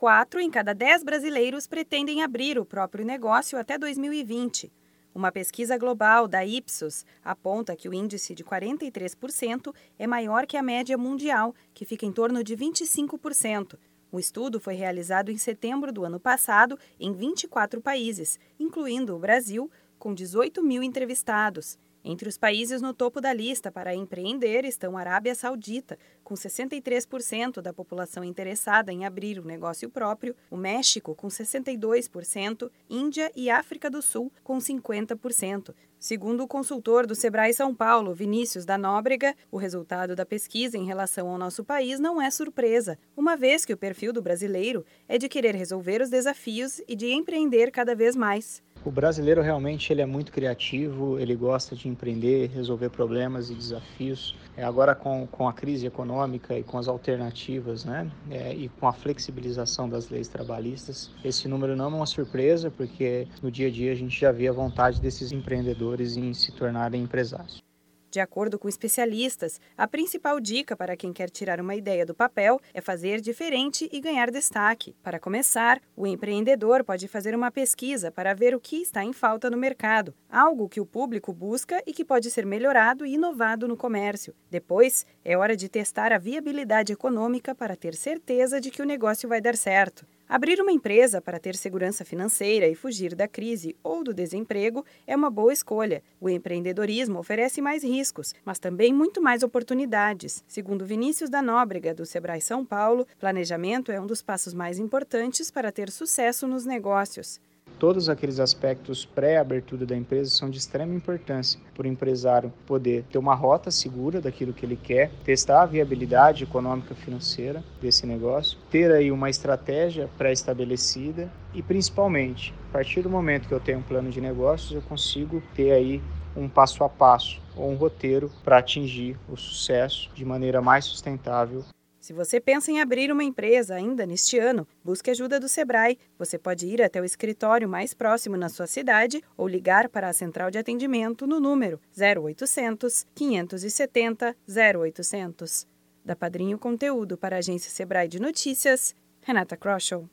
quatro em cada dez brasileiros pretendem abrir o próprio negócio até 2020. Uma pesquisa global da Ipsos aponta que o índice de 43% é maior que a média mundial, que fica em torno de 25%. O estudo foi realizado em setembro do ano passado em 24 países, incluindo o Brasil, com 18 mil entrevistados. Entre os países no topo da lista para empreender estão a Arábia Saudita, com 63% da população interessada em abrir um negócio próprio, o México, com 62%, Índia e África do Sul, com 50%. Segundo o consultor do Sebrae São Paulo, Vinícius da Nóbrega, o resultado da pesquisa em relação ao nosso país não é surpresa, uma vez que o perfil do brasileiro é de querer resolver os desafios e de empreender cada vez mais. O brasileiro realmente ele é muito criativo, ele gosta de empreender, resolver problemas e desafios. É, agora com, com a crise econômica e com as alternativas, né, é, e com a flexibilização das leis trabalhistas, esse número não é uma surpresa, porque no dia a dia a gente já vê a vontade desses empreendedores em se tornarem empresários. De acordo com especialistas, a principal dica para quem quer tirar uma ideia do papel é fazer diferente e ganhar destaque. Para começar, o empreendedor pode fazer uma pesquisa para ver o que está em falta no mercado, algo que o público busca e que pode ser melhorado e inovado no comércio. Depois, é hora de testar a viabilidade econômica para ter certeza de que o negócio vai dar certo. Abrir uma empresa para ter segurança financeira e fugir da crise ou do desemprego é uma boa escolha. O empreendedorismo oferece mais riscos, mas também muito mais oportunidades. Segundo Vinícius da Nóbrega, do Sebrae São Paulo, planejamento é um dos passos mais importantes para ter sucesso nos negócios todos aqueles aspectos pré-abertura da empresa são de extrema importância para o empresário poder ter uma rota segura daquilo que ele quer, testar a viabilidade econômica financeira desse negócio, ter aí uma estratégia pré-estabelecida e principalmente, a partir do momento que eu tenho um plano de negócios, eu consigo ter aí um passo a passo ou um roteiro para atingir o sucesso de maneira mais sustentável se você pensa em abrir uma empresa ainda neste ano, busque ajuda do Sebrae. Você pode ir até o escritório mais próximo na sua cidade ou ligar para a central de atendimento no número 0800 570 0800. Da Padrinho Conteúdo para a agência Sebrae de Notícias, Renata Kroschel.